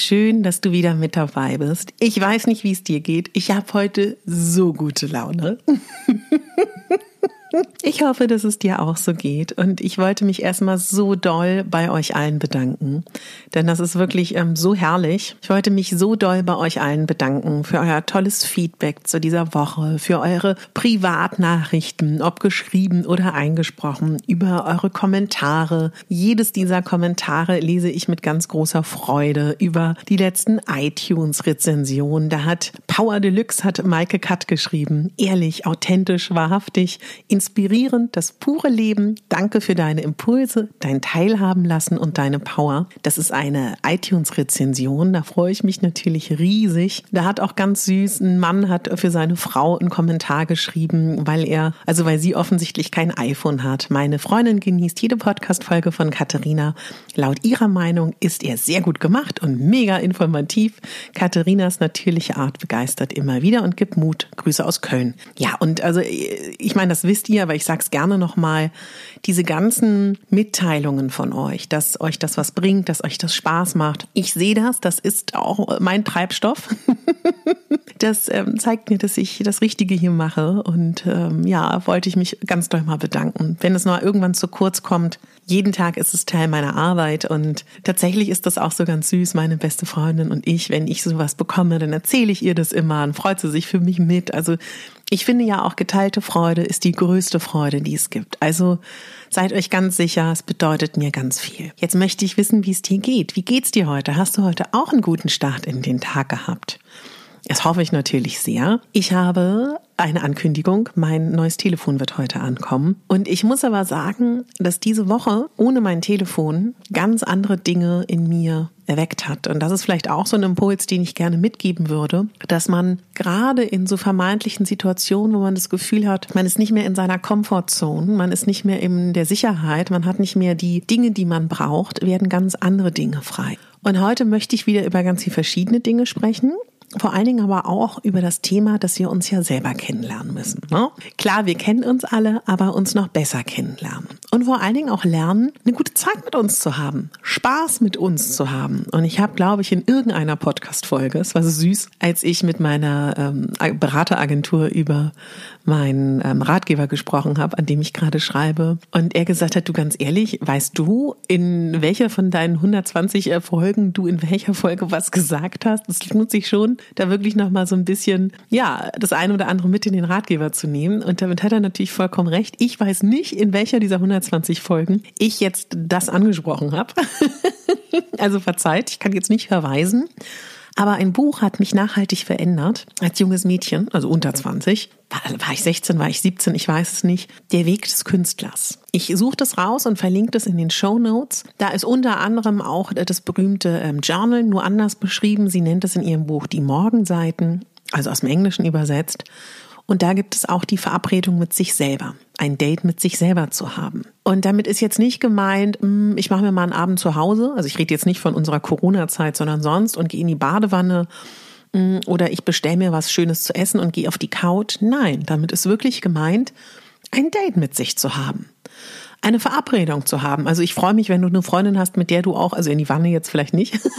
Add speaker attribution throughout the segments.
Speaker 1: Schön, dass du wieder mit dabei bist. Ich weiß nicht, wie es dir geht. Ich habe heute so gute Laune. Ich hoffe, dass es dir auch so geht. Und ich wollte mich erstmal so doll bei euch allen bedanken. Denn das ist wirklich ähm, so herrlich. Ich wollte mich so doll bei euch allen bedanken für euer tolles Feedback zu dieser Woche, für eure Privatnachrichten, ob geschrieben oder eingesprochen, über eure Kommentare. Jedes dieser Kommentare lese ich mit ganz großer Freude über die letzten iTunes-Rezensionen. Da hat Power Deluxe, hat Maike Katt geschrieben. Ehrlich, authentisch, wahrhaftig, inspirierend, das pure Leben. Danke für deine Impulse, dein Teilhaben lassen und deine Power. Das ist eine iTunes-Rezension. Da freue ich mich natürlich riesig. Da hat auch ganz süß ein Mann hat für seine Frau einen Kommentar geschrieben, weil er, also weil sie offensichtlich kein iPhone hat. Meine Freundin genießt jede Podcast-Folge von Katharina. Laut ihrer Meinung ist er sehr gut gemacht und mega informativ. Katharinas natürliche Art begeistert immer wieder und gibt Mut. Grüße aus Köln. Ja, und also ich meine, das wisst ihr, aber ich sage es gerne nochmal, diese ganzen Mitteilungen von euch, dass euch das was bringt, dass euch das Spaß macht. Ich sehe das, das ist auch mein Treibstoff. das ähm, zeigt mir, dass ich das Richtige hier mache und ähm, ja, wollte ich mich ganz doll mal bedanken. Wenn es nur irgendwann zu kurz kommt, jeden Tag ist es Teil meiner Arbeit und tatsächlich ist das auch so ganz süß, meine beste Freundin und ich, wenn ich sowas bekomme, dann erzähle ich ihr das immer und freut sie sich für mich mit. Also ich finde ja auch geteilte Freude ist die größte Freude, die es gibt. Also seid euch ganz sicher, es bedeutet mir ganz viel. Jetzt möchte ich wissen, wie es dir geht. Wie geht's dir heute? Hast du heute auch einen guten Start in den Tag gehabt? Das hoffe ich natürlich sehr. Ich habe eine Ankündigung. Mein neues Telefon wird heute ankommen. Und ich muss aber sagen, dass diese Woche ohne mein Telefon ganz andere Dinge in mir erweckt hat. Und das ist vielleicht auch so ein Impuls, den ich gerne mitgeben würde, dass man gerade in so vermeintlichen Situationen, wo man das Gefühl hat, man ist nicht mehr in seiner Comfortzone, man ist nicht mehr in der Sicherheit, man hat nicht mehr die Dinge, die man braucht, werden ganz andere Dinge frei. Und heute möchte ich wieder über ganz viele verschiedene Dinge sprechen vor allen Dingen aber auch über das Thema, dass wir uns ja selber kennenlernen müssen. Ne? Klar, wir kennen uns alle, aber uns noch besser kennenlernen. Und vor allen Dingen auch lernen, eine gute Zeit mit uns zu haben, Spaß mit uns zu haben. Und ich habe, glaube ich, in irgendeiner Podcast-Folge, es war so süß, als ich mit meiner ähm, Berateragentur über meinen ähm, Ratgeber gesprochen habe, an dem ich gerade schreibe. Und er gesagt hat, du ganz ehrlich, weißt du, in welcher von deinen 120 Folgen du in welcher Folge was gesagt hast? Es lohnt sich schon, da wirklich nochmal so ein bisschen, ja, das eine oder andere mit in den Ratgeber zu nehmen. Und damit hat er natürlich vollkommen recht. Ich weiß nicht, in welcher dieser 120 Folgen ich jetzt das angesprochen habe. also verzeiht, ich kann jetzt nicht verweisen. Aber ein Buch hat mich nachhaltig verändert als junges Mädchen, also unter 20. War, war, ich 16, war ich 17, ich weiß es nicht. Der Weg des Künstlers. Ich suche das raus und verlinke das in den Show Notes. Da ist unter anderem auch das berühmte ähm, Journal nur anders beschrieben. Sie nennt es in ihrem Buch die Morgenseiten, also aus dem Englischen übersetzt. Und da gibt es auch die Verabredung mit sich selber, ein Date mit sich selber zu haben. Und damit ist jetzt nicht gemeint, hm, ich mache mir mal einen Abend zu Hause, also ich rede jetzt nicht von unserer Corona-Zeit, sondern sonst und gehe in die Badewanne hm, oder ich bestelle mir was Schönes zu essen und gehe auf die Couch. Nein, damit ist wirklich gemeint, ein Date mit sich zu haben eine Verabredung zu haben. Also ich freue mich, wenn du eine Freundin hast, mit der du auch, also in die Wanne jetzt vielleicht nicht.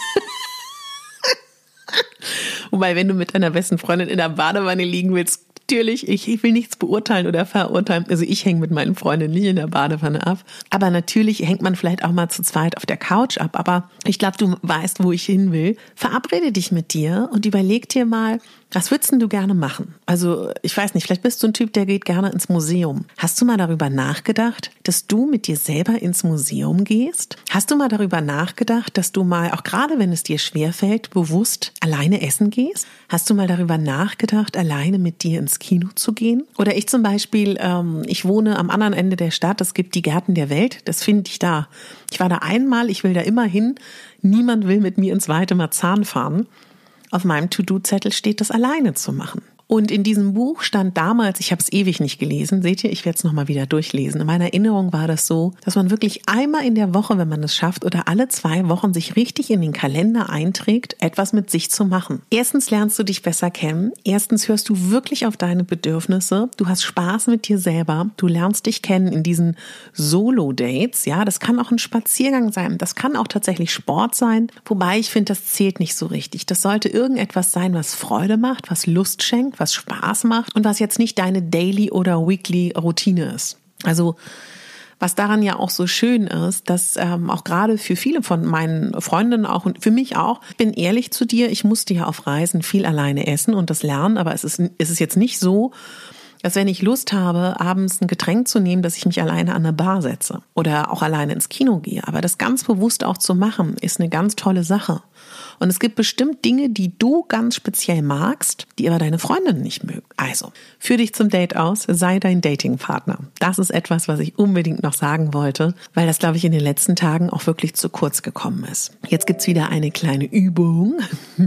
Speaker 1: Wobei, wenn du mit deiner besten Freundin in der Badewanne liegen willst, natürlich, ich, will nichts beurteilen oder verurteilen. Also ich hänge mit meinen Freundinnen nicht in der Badewanne ab. Aber natürlich hängt man vielleicht auch mal zu zweit auf der Couch ab. Aber ich glaube, du weißt, wo ich hin will. Verabrede dich mit dir und überleg dir mal, was würdest du gerne machen? Also, ich weiß nicht, vielleicht bist du ein Typ, der geht gerne ins Museum. Hast du mal darüber nachgedacht, dass du mit dir selber ins Museum gehst? Hast du mal darüber nachgedacht, dass du mal, auch gerade wenn es dir schwerfällt, bewusst alleine essen gehst? Hast du mal darüber nachgedacht, alleine mit dir ins Kino zu gehen? Oder ich zum Beispiel, ähm, ich wohne am anderen Ende der Stadt, es gibt die Gärten der Welt, das finde ich da. Ich war da einmal, ich will da immer hin. Niemand will mit mir ins weite Marzahn fahren. Auf meinem To-Do-Zettel steht, das alleine zu machen. Und in diesem Buch stand damals, ich habe es ewig nicht gelesen, seht ihr, ich werde es nochmal wieder durchlesen. In meiner Erinnerung war das so, dass man wirklich einmal in der Woche, wenn man es schafft, oder alle zwei Wochen sich richtig in den Kalender einträgt, etwas mit sich zu machen. Erstens lernst du dich besser kennen. Erstens hörst du wirklich auf deine Bedürfnisse. Du hast Spaß mit dir selber. Du lernst dich kennen in diesen Solo-Dates. Ja, das kann auch ein Spaziergang sein. Das kann auch tatsächlich Sport sein. Wobei ich finde, das zählt nicht so richtig. Das sollte irgendetwas sein, was Freude macht, was Lust schenkt, was Spaß macht und was jetzt nicht deine Daily oder Weekly Routine ist. Also was daran ja auch so schön ist, dass ähm, auch gerade für viele von meinen Freundinnen auch und für mich auch, bin ehrlich zu dir, ich musste ja auf Reisen viel alleine essen und das lernen, aber es ist, es ist jetzt nicht so, dass wenn ich Lust habe, abends ein Getränk zu nehmen, dass ich mich alleine an eine Bar setze oder auch alleine ins Kino gehe. Aber das ganz bewusst auch zu machen, ist eine ganz tolle Sache. Und es gibt bestimmt Dinge, die du ganz speziell magst, die aber deine Freundin nicht mögen. Also, führ dich zum Date aus, sei dein Datingpartner. Das ist etwas, was ich unbedingt noch sagen wollte, weil das, glaube ich, in den letzten Tagen auch wirklich zu kurz gekommen ist. Jetzt gibt's wieder eine kleine Übung.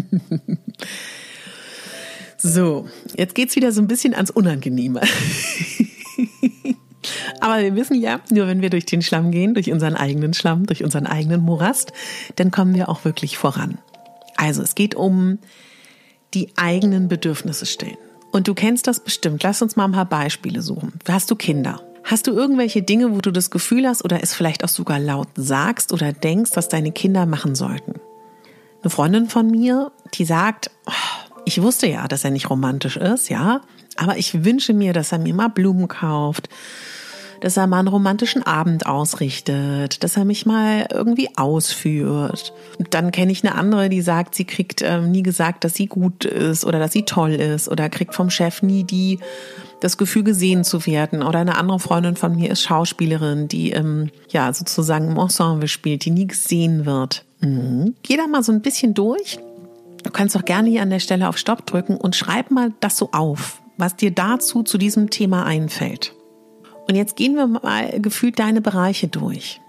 Speaker 1: so, jetzt geht's wieder so ein bisschen ans Unangenehme. Aber wir wissen ja, nur wenn wir durch den Schlamm gehen, durch unseren eigenen Schlamm, durch unseren eigenen Morast, dann kommen wir auch wirklich voran. Also es geht um die eigenen Bedürfnisse stillen. Und du kennst das bestimmt. Lass uns mal ein paar Beispiele suchen. Hast du Kinder? Hast du irgendwelche Dinge, wo du das Gefühl hast oder es vielleicht auch sogar laut sagst oder denkst, was deine Kinder machen sollten? Eine Freundin von mir, die sagt, oh, ich wusste ja, dass er nicht romantisch ist, ja, aber ich wünsche mir, dass er mir mal Blumen kauft, dass er mal einen romantischen Abend ausrichtet, dass er mich mal irgendwie ausführt. Dann kenne ich eine andere, die sagt, sie kriegt äh, nie gesagt, dass sie gut ist oder dass sie toll ist oder kriegt vom Chef nie die das Gefühl gesehen zu werden. Oder eine andere Freundin von mir ist Schauspielerin, die ähm, ja sozusagen im Ensemble spielt, die nie gesehen wird. Mhm. Geh da mal so ein bisschen durch. Du kannst doch gerne hier an der Stelle auf Stopp drücken und schreib mal das so auf, was dir dazu zu diesem Thema einfällt. Und jetzt gehen wir mal gefühlt deine Bereiche durch.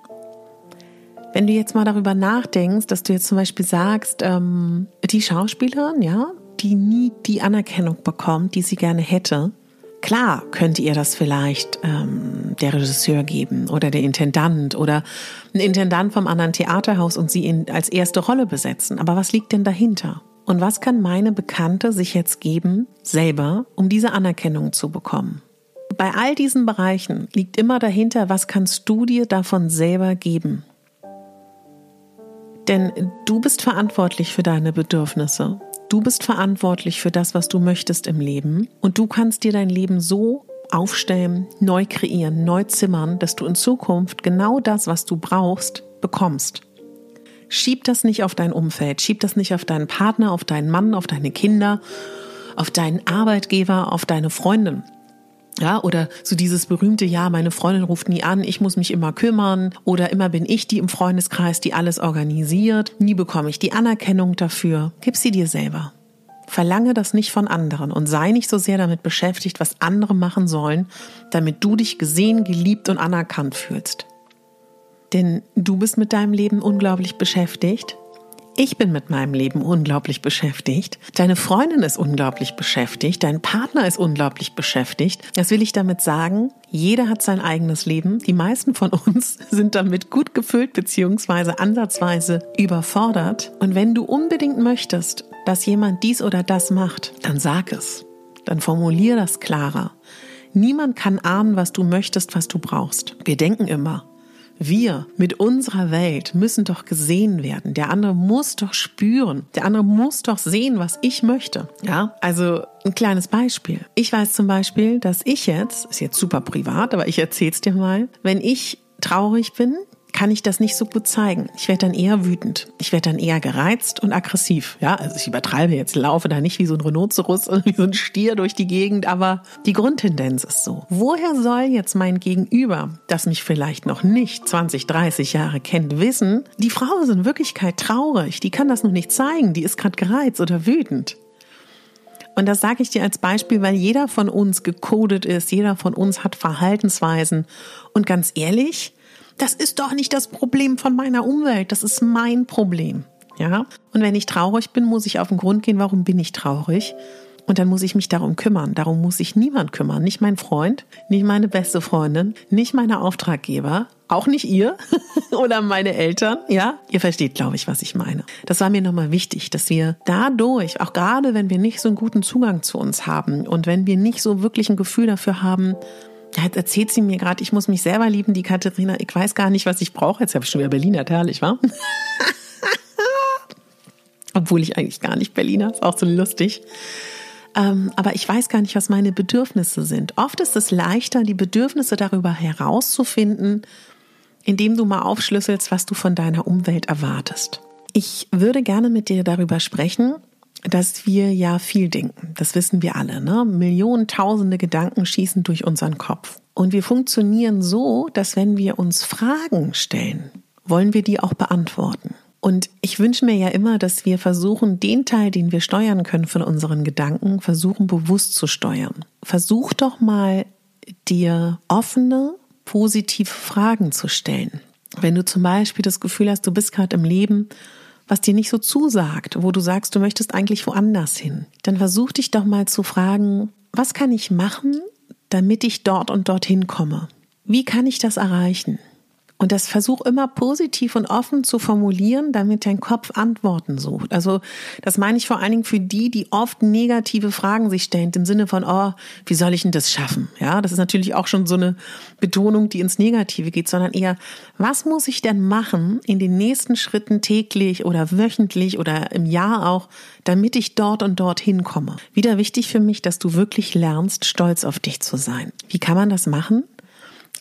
Speaker 1: Wenn du jetzt mal darüber nachdenkst, dass du jetzt zum Beispiel sagst, ähm, die Schauspielerin, ja, die nie die Anerkennung bekommt, die sie gerne hätte, klar könnte ihr das vielleicht ähm, der Regisseur geben oder der Intendant oder ein Intendant vom anderen Theaterhaus und sie in, als erste Rolle besetzen. Aber was liegt denn dahinter? Und was kann meine Bekannte sich jetzt geben, selber, um diese Anerkennung zu bekommen? Bei all diesen Bereichen liegt immer dahinter, was kannst du dir davon selber geben? Denn du bist verantwortlich für deine Bedürfnisse. Du bist verantwortlich für das, was du möchtest im Leben. Und du kannst dir dein Leben so aufstellen, neu kreieren, neu zimmern, dass du in Zukunft genau das, was du brauchst, bekommst. Schieb das nicht auf dein Umfeld, schieb das nicht auf deinen Partner, auf deinen Mann, auf deine Kinder, auf deinen Arbeitgeber, auf deine Freundin. Ja, oder so dieses berühmte, ja, meine Freundin ruft nie an, ich muss mich immer kümmern oder immer bin ich die im Freundeskreis, die alles organisiert, nie bekomme ich die Anerkennung dafür. Gib sie dir selber. Verlange das nicht von anderen und sei nicht so sehr damit beschäftigt, was andere machen sollen, damit du dich gesehen, geliebt und anerkannt fühlst. Denn du bist mit deinem Leben unglaublich beschäftigt ich bin mit meinem Leben unglaublich beschäftigt. Deine Freundin ist unglaublich beschäftigt. Dein Partner ist unglaublich beschäftigt. Das will ich damit sagen. Jeder hat sein eigenes Leben. Die meisten von uns sind damit gut gefüllt bzw. ansatzweise überfordert. Und wenn du unbedingt möchtest, dass jemand dies oder das macht, dann sag es. Dann formulier das klarer. Niemand kann ahnen, was du möchtest, was du brauchst. Wir denken immer, wir mit unserer Welt müssen doch gesehen werden. Der andere muss doch spüren. Der andere muss doch sehen, was ich möchte. Ja, also ein kleines Beispiel. Ich weiß zum Beispiel, dass ich jetzt, ist jetzt super privat, aber ich erzähl's dir mal, wenn ich traurig bin, kann ich das nicht so gut zeigen. Ich werde dann eher wütend. Ich werde dann eher gereizt und aggressiv. Ja, also ich übertreibe jetzt, laufe da nicht wie so ein Rhinoceros oder wie so ein Stier durch die Gegend, aber die Grundtendenz ist so. Woher soll jetzt mein Gegenüber, das mich vielleicht noch nicht 20, 30 Jahre kennt, wissen, die Frau ist in Wirklichkeit traurig, die kann das noch nicht zeigen, die ist gerade gereizt oder wütend. Und das sage ich dir als Beispiel, weil jeder von uns gecodet ist, jeder von uns hat Verhaltensweisen. Und ganz ehrlich, das ist doch nicht das Problem von meiner Umwelt, das ist mein Problem. Ja? Und wenn ich traurig bin, muss ich auf den Grund gehen, warum bin ich traurig? Und dann muss ich mich darum kümmern. Darum muss sich niemand kümmern. Nicht mein Freund, nicht meine beste Freundin, nicht meine Auftraggeber, auch nicht ihr oder meine Eltern. Ja, ihr versteht, glaube ich, was ich meine. Das war mir nochmal wichtig, dass wir dadurch, auch gerade wenn wir nicht so einen guten Zugang zu uns haben und wenn wir nicht so wirklich ein Gefühl dafür haben, Jetzt erzählt sie mir gerade, ich muss mich selber lieben, die Katharina. Ich weiß gar nicht, was ich brauche. Jetzt habe ich schon wieder Berliner, herrlich, wa? Obwohl ich eigentlich gar nicht Berliner, ist auch so lustig. Ähm, aber ich weiß gar nicht, was meine Bedürfnisse sind. Oft ist es leichter, die Bedürfnisse darüber herauszufinden, indem du mal aufschlüsselst, was du von deiner Umwelt erwartest. Ich würde gerne mit dir darüber sprechen, dass wir ja viel denken. Das wissen wir alle. Ne? Millionen, tausende Gedanken schießen durch unseren Kopf. Und wir funktionieren so, dass wenn wir uns Fragen stellen, wollen wir die auch beantworten. Und ich wünsche mir ja immer, dass wir versuchen, den Teil, den wir steuern können von unseren Gedanken, versuchen bewusst zu steuern. Versuch doch mal, dir offene, positive Fragen zu stellen. Wenn du zum Beispiel das Gefühl hast, du bist gerade im Leben was dir nicht so zusagt, wo du sagst, du möchtest eigentlich woanders hin, dann versuch dich doch mal zu fragen, was kann ich machen, damit ich dort und dorthin komme? Wie kann ich das erreichen? Und das versuch immer positiv und offen zu formulieren, damit dein Kopf Antworten sucht. Also das meine ich vor allen Dingen für die, die oft negative Fragen sich stellen, im Sinne von, oh, wie soll ich denn das schaffen? Ja, das ist natürlich auch schon so eine Betonung, die ins Negative geht, sondern eher, was muss ich denn machen in den nächsten Schritten täglich oder wöchentlich oder im Jahr auch, damit ich dort und dort hinkomme? Wieder wichtig für mich, dass du wirklich lernst, stolz auf dich zu sein. Wie kann man das machen?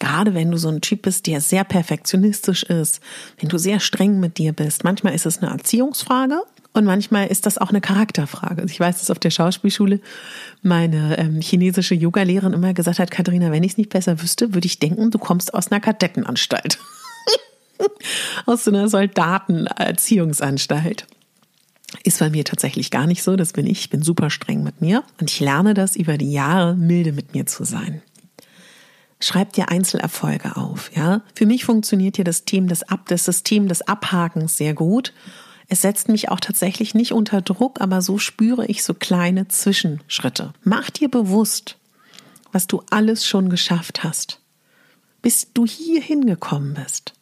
Speaker 1: Gerade wenn du so ein Typ bist, der sehr perfektionistisch ist, wenn du sehr streng mit dir bist. Manchmal ist es eine Erziehungsfrage und manchmal ist das auch eine Charakterfrage. Ich weiß, dass auf der Schauspielschule meine ähm, chinesische Yogalehrerin immer gesagt hat, Katharina, wenn ich es nicht besser wüsste, würde ich denken, du kommst aus einer Kadettenanstalt. aus so einer Soldatenerziehungsanstalt. Ist bei mir tatsächlich gar nicht so, das bin ich. Ich bin super streng mit mir und ich lerne das über die Jahre, milde mit mir zu sein. Schreib dir Einzelerfolge auf, ja. Für mich funktioniert hier das System des, Ab das System des Abhakens sehr gut. Es setzt mich auch tatsächlich nicht unter Druck, aber so spüre ich so kleine Zwischenschritte. Mach dir bewusst, was du alles schon geschafft hast, bis du hier hingekommen bist.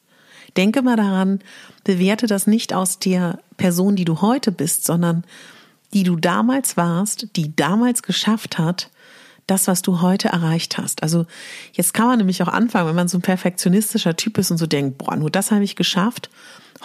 Speaker 1: Denke mal daran, bewerte das nicht aus der Person, die du heute bist, sondern die du damals warst, die damals geschafft hat, das, was du heute erreicht hast. Also jetzt kann man nämlich auch anfangen, wenn man so ein perfektionistischer Typ ist und so denkt, boah, nur das habe ich geschafft.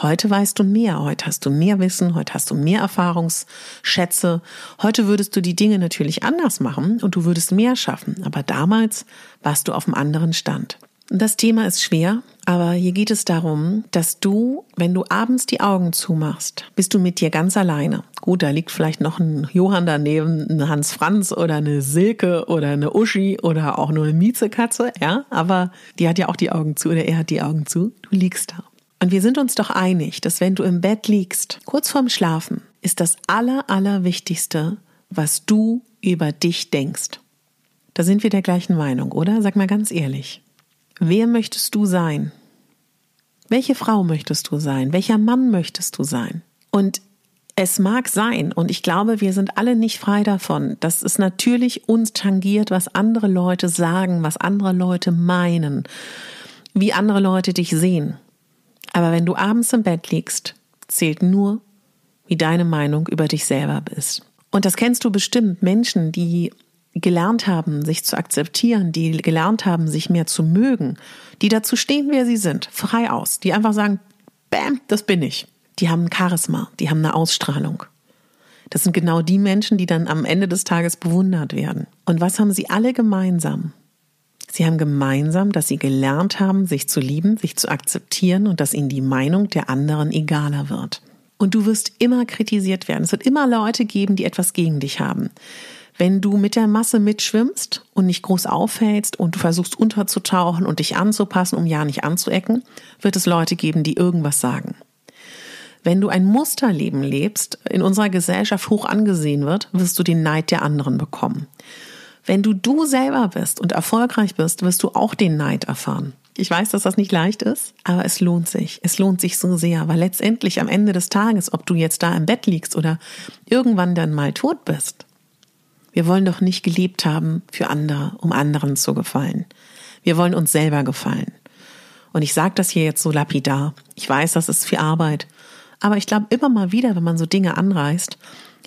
Speaker 1: Heute weißt du mehr, heute hast du mehr Wissen, heute hast du mehr Erfahrungsschätze. Heute würdest du die Dinge natürlich anders machen und du würdest mehr schaffen. Aber damals warst du auf einem anderen Stand. Das Thema ist schwer, aber hier geht es darum, dass du, wenn du abends die Augen zumachst, bist du mit dir ganz alleine. Gut, da liegt vielleicht noch ein Johann daneben, ein Hans Franz oder eine Silke oder eine Uschi oder auch nur eine Miezekatze, ja, aber die hat ja auch die Augen zu oder er hat die Augen zu. Du liegst da. Und wir sind uns doch einig, dass wenn du im Bett liegst, kurz vorm Schlafen, ist das aller, allerwichtigste, was du über dich denkst. Da sind wir der gleichen Meinung, oder? Sag mal ganz ehrlich. Wer möchtest du sein? Welche Frau möchtest du sein? Welcher Mann möchtest du sein? Und es mag sein, und ich glaube, wir sind alle nicht frei davon, dass es natürlich uns tangiert, was andere Leute sagen, was andere Leute meinen, wie andere Leute dich sehen. Aber wenn du abends im Bett liegst, zählt nur, wie deine Meinung über dich selber ist. Und das kennst du bestimmt, Menschen, die gelernt haben, sich zu akzeptieren, die gelernt haben, sich mehr zu mögen, die dazu stehen, wer sie sind, frei aus, die einfach sagen, bam, das bin ich. Die haben Charisma, die haben eine Ausstrahlung. Das sind genau die Menschen, die dann am Ende des Tages bewundert werden. Und was haben sie alle gemeinsam? Sie haben gemeinsam, dass sie gelernt haben, sich zu lieben, sich zu akzeptieren und dass ihnen die Meinung der anderen egaler wird. Und du wirst immer kritisiert werden. Es wird immer Leute geben, die etwas gegen dich haben. Wenn du mit der Masse mitschwimmst und nicht groß aufhältst und du versuchst unterzutauchen und dich anzupassen, um ja nicht anzuecken, wird es Leute geben, die irgendwas sagen. Wenn du ein Musterleben lebst, in unserer Gesellschaft hoch angesehen wird, wirst du den Neid der anderen bekommen. Wenn du du selber bist und erfolgreich bist, wirst du auch den Neid erfahren. Ich weiß, dass das nicht leicht ist, aber es lohnt sich. Es lohnt sich so sehr, weil letztendlich am Ende des Tages, ob du jetzt da im Bett liegst oder irgendwann dann mal tot bist, wir wollen doch nicht gelebt haben für andere, um anderen zu gefallen. Wir wollen uns selber gefallen. Und ich sage das hier jetzt so lapidar. Ich weiß, das ist viel Arbeit. Aber ich glaube immer mal wieder, wenn man so Dinge anreißt,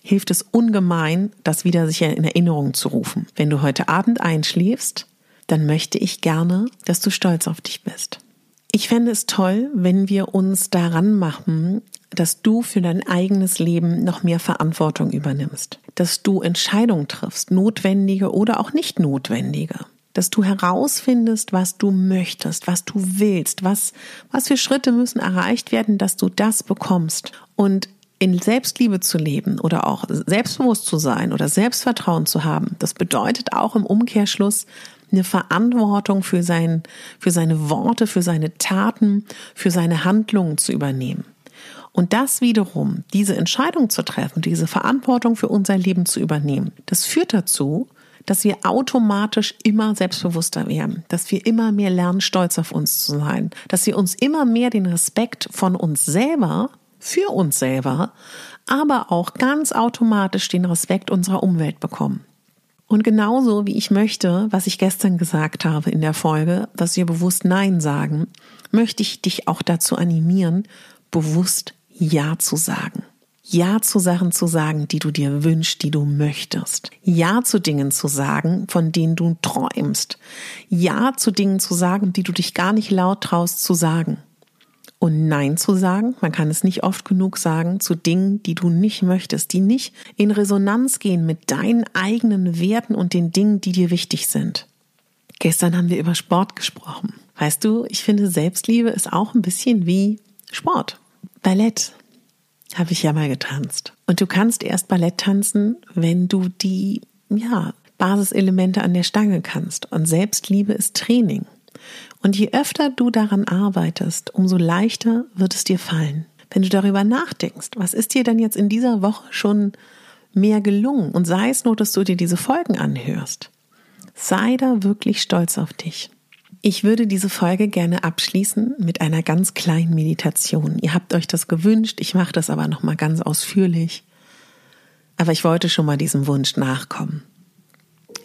Speaker 1: hilft es ungemein, das wieder sich in Erinnerung zu rufen. Wenn du heute Abend einschläfst, dann möchte ich gerne, dass du stolz auf dich bist. Ich fände es toll, wenn wir uns daran machen, dass du für dein eigenes Leben noch mehr Verantwortung übernimmst, dass du Entscheidungen triffst, notwendige oder auch nicht notwendige, dass du herausfindest, was du möchtest, was du willst, was, was für Schritte müssen erreicht werden, dass du das bekommst. Und in Selbstliebe zu leben oder auch selbstbewusst zu sein oder Selbstvertrauen zu haben, das bedeutet auch im Umkehrschluss eine Verantwortung für sein, für seine Worte, für seine Taten, für seine Handlungen zu übernehmen. Und das wiederum, diese Entscheidung zu treffen, diese Verantwortung für unser Leben zu übernehmen, das führt dazu, dass wir automatisch immer selbstbewusster werden, dass wir immer mehr lernen, stolz auf uns zu sein, dass wir uns immer mehr den Respekt von uns selber für uns selber, aber auch ganz automatisch den Respekt unserer Umwelt bekommen. Und genauso wie ich möchte, was ich gestern gesagt habe in der Folge, dass wir bewusst Nein sagen, möchte ich dich auch dazu animieren, bewusst Ja zu sagen. Ja zu Sachen zu sagen, die du dir wünschst, die du möchtest. Ja zu Dingen zu sagen, von denen du träumst. Ja zu Dingen zu sagen, die du dich gar nicht laut traust zu sagen und Nein zu sagen. Man kann es nicht oft genug sagen zu Dingen, die du nicht möchtest, die nicht in Resonanz gehen mit deinen eigenen Werten und den Dingen, die dir wichtig sind. Gestern haben wir über Sport gesprochen. Weißt du, ich finde, Selbstliebe ist auch ein bisschen wie Sport. Ballett habe ich ja mal getanzt. Und du kannst erst Ballett tanzen, wenn du die, ja, Basiselemente an der Stange kannst. Und Selbstliebe ist Training. Und je öfter du daran arbeitest, umso leichter wird es dir fallen. Wenn du darüber nachdenkst, was ist dir denn jetzt in dieser Woche schon mehr gelungen und sei es nur, dass du dir diese Folgen anhörst, sei da wirklich stolz auf dich. Ich würde diese Folge gerne abschließen mit einer ganz kleinen Meditation. Ihr habt euch das gewünscht, ich mache das aber noch mal ganz ausführlich. Aber ich wollte schon mal diesem Wunsch nachkommen.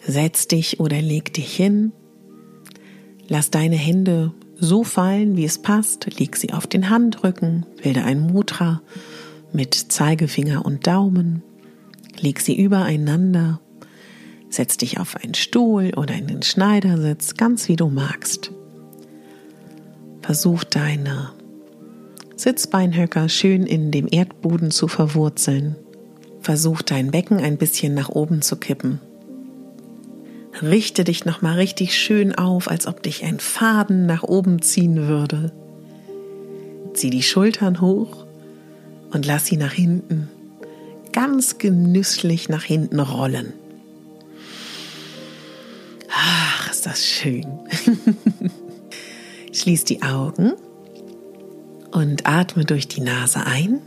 Speaker 1: Setz dich oder leg dich hin Lass deine Hände so fallen, wie es passt. Leg sie auf den Handrücken, bilde ein Mudra mit Zeigefinger und Daumen. Leg sie übereinander. Setz dich auf einen Stuhl oder in den Schneidersitz, ganz wie du magst. Versuch deine Sitzbeinhöcker schön in dem Erdboden zu verwurzeln. Versuch dein Becken ein bisschen nach oben zu kippen. Richte dich nochmal richtig schön auf, als ob dich ein Faden nach oben ziehen würde. Zieh die Schultern hoch und lass sie nach hinten ganz genüsslich nach hinten rollen. Ist das schön. Schließ die Augen und atme durch die Nase ein.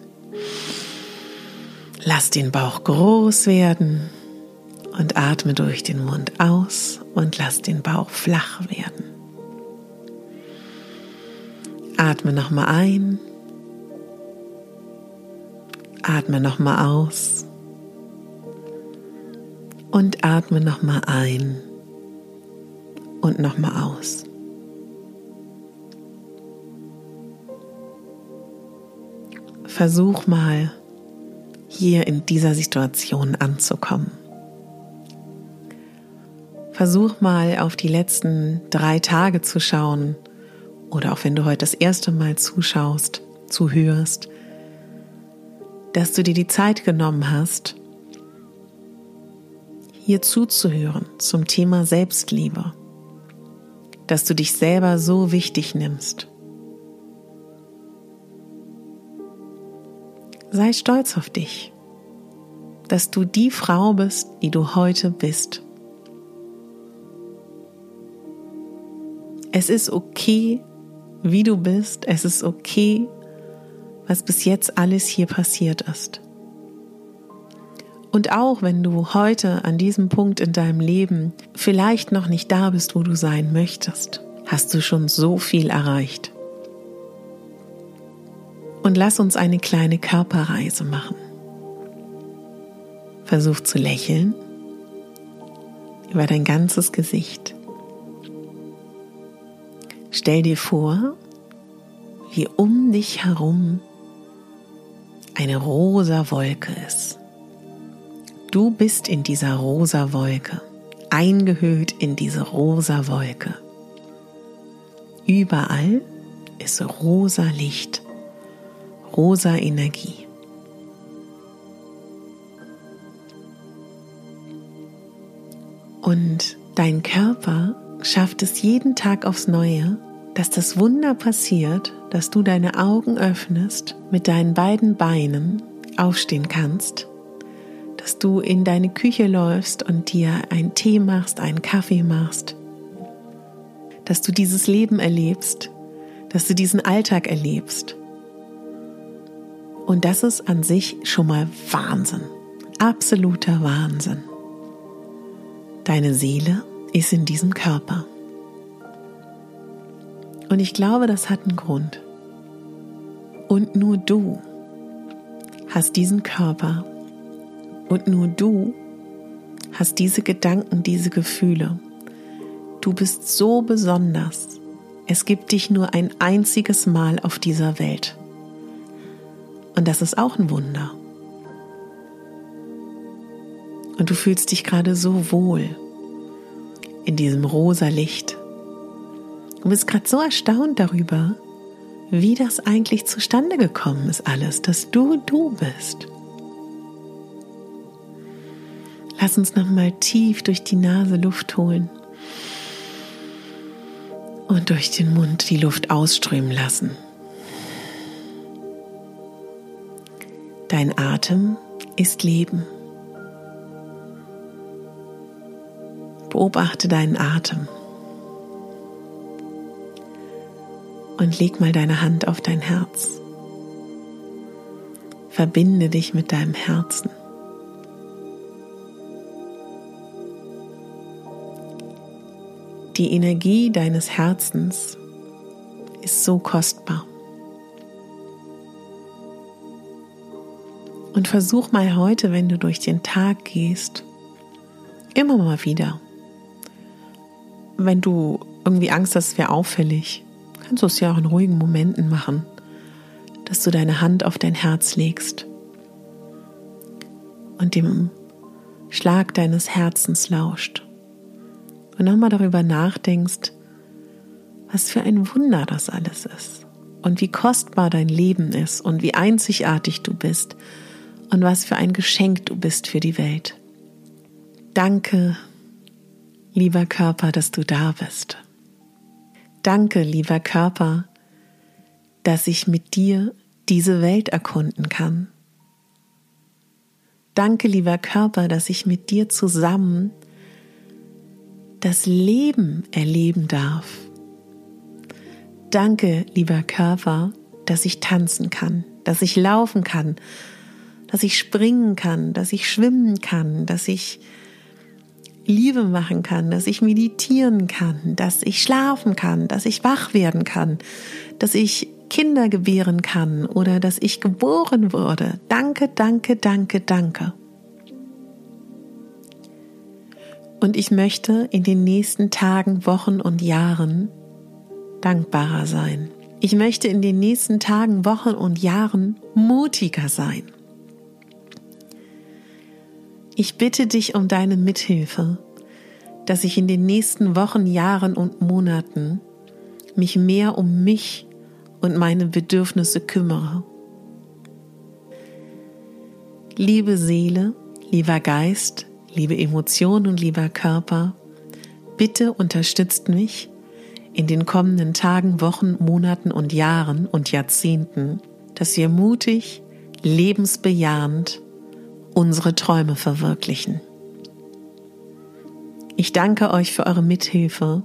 Speaker 1: Lass den Bauch groß werden und atme durch den Mund aus und lass den Bauch flach werden. Atme nochmal ein. Atme nochmal aus. Und atme nochmal ein und nochmal aus. Versuch mal, hier in dieser Situation anzukommen. Versuch mal auf die letzten drei Tage zu schauen oder auch wenn du heute das erste Mal zuschaust, zuhörst, dass du dir die Zeit genommen hast, hier zuzuhören zum Thema Selbstliebe, dass du dich selber so wichtig nimmst. Sei stolz auf dich, dass du die Frau bist, die du heute bist. Es ist okay, wie du bist. Es ist okay, was bis jetzt alles hier passiert ist. Und auch wenn du heute an diesem Punkt in deinem Leben vielleicht noch nicht da bist, wo du sein möchtest, hast du schon so viel erreicht. Und lass uns eine kleine Körperreise machen. Versuch zu lächeln über dein ganzes Gesicht. Stell dir vor, wie um dich herum eine rosa Wolke ist. Du bist in dieser rosa Wolke, eingehüllt in diese rosa Wolke. Überall ist rosa Licht, rosa Energie. Und dein Körper schafft es jeden Tag aufs Neue, dass das Wunder passiert, dass du deine Augen öffnest, mit deinen beiden Beinen aufstehen kannst, dass du in deine Küche läufst und dir einen Tee machst, einen Kaffee machst, dass du dieses Leben erlebst, dass du diesen Alltag erlebst. Und das ist an sich schon mal Wahnsinn, absoluter Wahnsinn. Deine Seele ist in diesem Körper. Und ich glaube, das hat einen Grund. Und nur du hast diesen Körper. Und nur du hast diese Gedanken, diese Gefühle. Du bist so besonders. Es gibt dich nur ein einziges Mal auf dieser Welt. Und das ist auch ein Wunder. Und du fühlst dich gerade so wohl in diesem rosa Licht. Du bist gerade so erstaunt darüber, wie das eigentlich zustande gekommen ist alles, dass du du bist. Lass uns noch mal tief durch die Nase Luft holen und durch den Mund die Luft ausströmen lassen. Dein Atem ist Leben. Beobachte deinen Atem. und leg mal deine Hand auf dein Herz. Verbinde dich mit deinem Herzen. Die Energie deines Herzens ist so kostbar. Und versuch mal heute, wenn du durch den Tag gehst, immer mal wieder, wenn du irgendwie Angst hast, es wäre auffällig, kannst du es ja auch in ruhigen Momenten machen, dass du deine Hand auf dein Herz legst und dem Schlag deines Herzens lauscht und nochmal darüber nachdenkst, was für ein Wunder das alles ist und wie kostbar dein Leben ist und wie einzigartig du bist und was für ein Geschenk du bist für die Welt. Danke, lieber Körper, dass du da bist. Danke, lieber Körper, dass ich mit dir diese Welt erkunden kann. Danke, lieber Körper, dass ich mit dir zusammen das Leben erleben darf. Danke, lieber Körper, dass ich tanzen kann, dass ich laufen kann, dass ich springen kann, dass ich schwimmen kann, dass ich Liebe machen kann, dass ich meditieren kann, dass ich schlafen kann, dass ich wach werden kann, dass ich Kinder gebären kann oder dass ich geboren wurde. Danke, danke, danke, danke. Und ich möchte in den nächsten Tagen, Wochen und Jahren dankbarer sein. Ich möchte in den nächsten Tagen, Wochen und Jahren mutiger sein. Ich bitte dich um deine Mithilfe, dass ich in den nächsten Wochen, Jahren und Monaten mich mehr um mich und meine Bedürfnisse kümmere. Liebe Seele, lieber Geist, liebe Emotionen und lieber Körper, bitte unterstützt mich in den kommenden Tagen, Wochen, Monaten und Jahren und Jahrzehnten, dass wir mutig, lebensbejahend unsere Träume verwirklichen. Ich danke euch für eure Mithilfe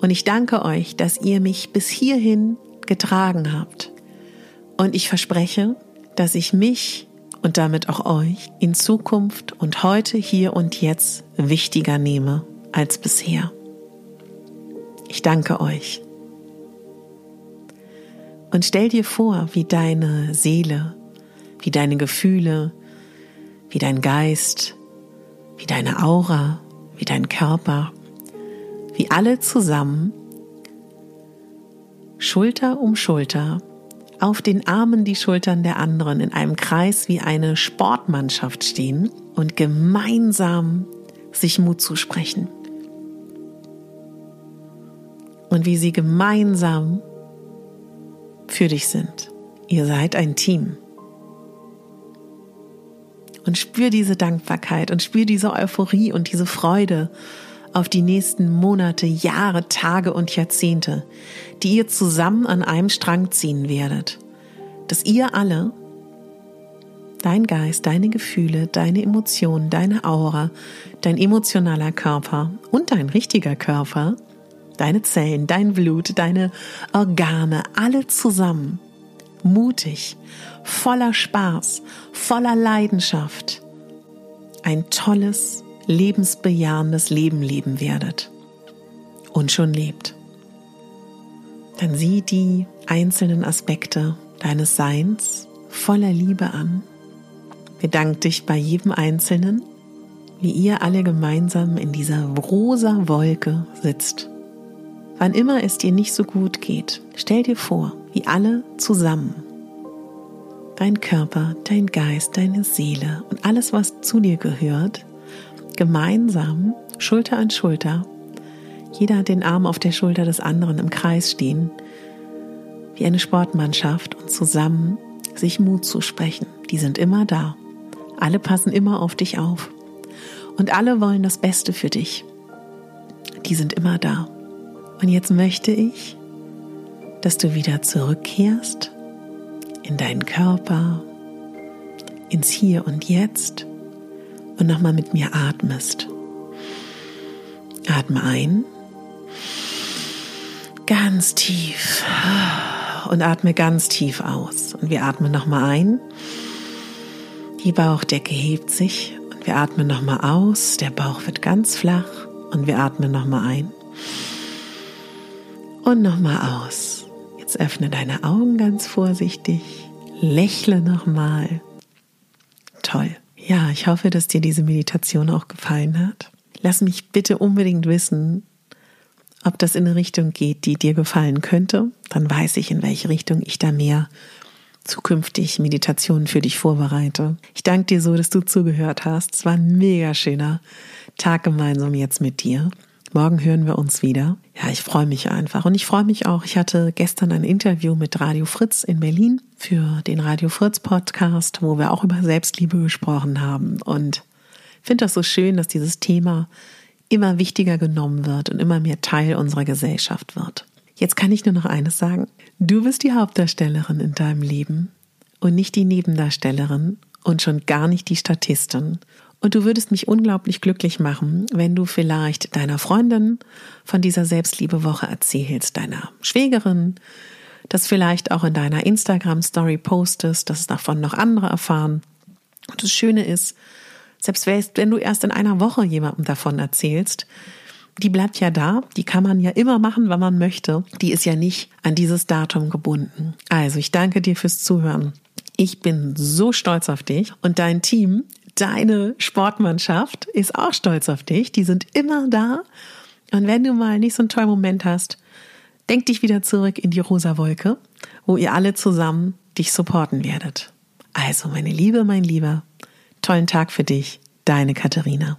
Speaker 1: und ich danke euch, dass ihr mich bis hierhin getragen habt. Und ich verspreche, dass ich mich und damit auch euch in Zukunft und heute, hier und jetzt wichtiger nehme als bisher. Ich danke euch. Und stell dir vor, wie deine Seele, wie deine Gefühle, wie dein Geist, wie deine Aura, wie dein Körper, wie alle zusammen, Schulter um Schulter, auf den Armen die Schultern der anderen in einem Kreis wie eine Sportmannschaft stehen und gemeinsam sich Mut zusprechen. Und wie sie gemeinsam für dich sind. Ihr seid ein Team und spür diese Dankbarkeit und spür diese Euphorie und diese Freude auf die nächsten Monate, Jahre, Tage und Jahrzehnte, die ihr zusammen an einem Strang ziehen werdet. Dass ihr alle, dein Geist, deine Gefühle, deine Emotionen, deine Aura, dein emotionaler Körper und dein richtiger Körper, deine Zellen, dein Blut, deine Organe, alle zusammen mutig, voller Spaß, voller Leidenschaft ein tolles, lebensbejahendes Leben leben werdet und schon lebt. Dann sieh die einzelnen Aspekte deines Seins voller Liebe an. Bedank dich bei jedem Einzelnen, wie ihr alle gemeinsam in dieser rosa Wolke sitzt. Wann immer es dir nicht so gut geht, stell dir vor, wie alle zusammen. Dein Körper, dein Geist, deine Seele und alles, was zu dir gehört, gemeinsam, Schulter an Schulter, jeder den Arm auf der Schulter des anderen im Kreis stehen, wie eine Sportmannschaft und zusammen sich Mut zu sprechen. Die sind immer da. Alle passen immer auf dich auf. Und alle wollen das Beste für dich. Die sind immer da. Und jetzt möchte ich, dass du wieder zurückkehrst in deinen Körper, ins Hier und Jetzt und nochmal mit mir atmest. Atme ein, ganz tief und atme ganz tief aus. Und wir atmen nochmal ein. Die Bauchdecke hebt sich und wir atmen nochmal aus. Der Bauch wird ganz flach und wir atmen nochmal ein. Und nochmal aus. Jetzt öffne deine Augen ganz vorsichtig. Lächle nochmal. Toll. Ja, ich hoffe, dass dir diese Meditation auch gefallen hat. Lass mich bitte unbedingt wissen, ob das in eine Richtung geht, die dir gefallen könnte. Dann weiß ich, in welche Richtung ich da mehr zukünftig Meditationen für dich vorbereite. Ich danke dir so, dass du zugehört hast. Es war ein mega schöner Tag gemeinsam jetzt mit dir. Morgen hören wir uns wieder. Ja, ich freue mich einfach. Und ich freue mich auch. Ich hatte gestern ein Interview mit Radio Fritz in Berlin für den Radio Fritz Podcast, wo wir auch über Selbstliebe gesprochen haben. Und finde das so schön, dass dieses Thema immer wichtiger genommen wird und immer mehr Teil unserer Gesellschaft wird. Jetzt kann ich nur noch eines sagen. Du bist die Hauptdarstellerin in deinem Leben und nicht die Nebendarstellerin und schon gar nicht die Statistin. Und du würdest mich unglaublich glücklich machen, wenn du vielleicht deiner Freundin von dieser Selbstliebewoche erzählst, deiner Schwägerin, das vielleicht auch in deiner Instagram-Story postest, dass davon noch andere erfahren. Und das Schöne ist, selbst wenn du erst in einer Woche jemandem davon erzählst, die bleibt ja da, die kann man ja immer machen, wann man möchte. Die ist ja nicht an dieses Datum gebunden. Also ich danke dir fürs Zuhören. Ich bin so stolz auf dich und dein Team deine Sportmannschaft ist auch stolz auf dich. Die sind immer da. Und wenn du mal nicht so einen tollen Moment hast, denk dich wieder zurück in die rosa Wolke, wo ihr alle zusammen dich supporten werdet. Also, meine Liebe, mein Lieber, tollen Tag für dich, deine Katharina.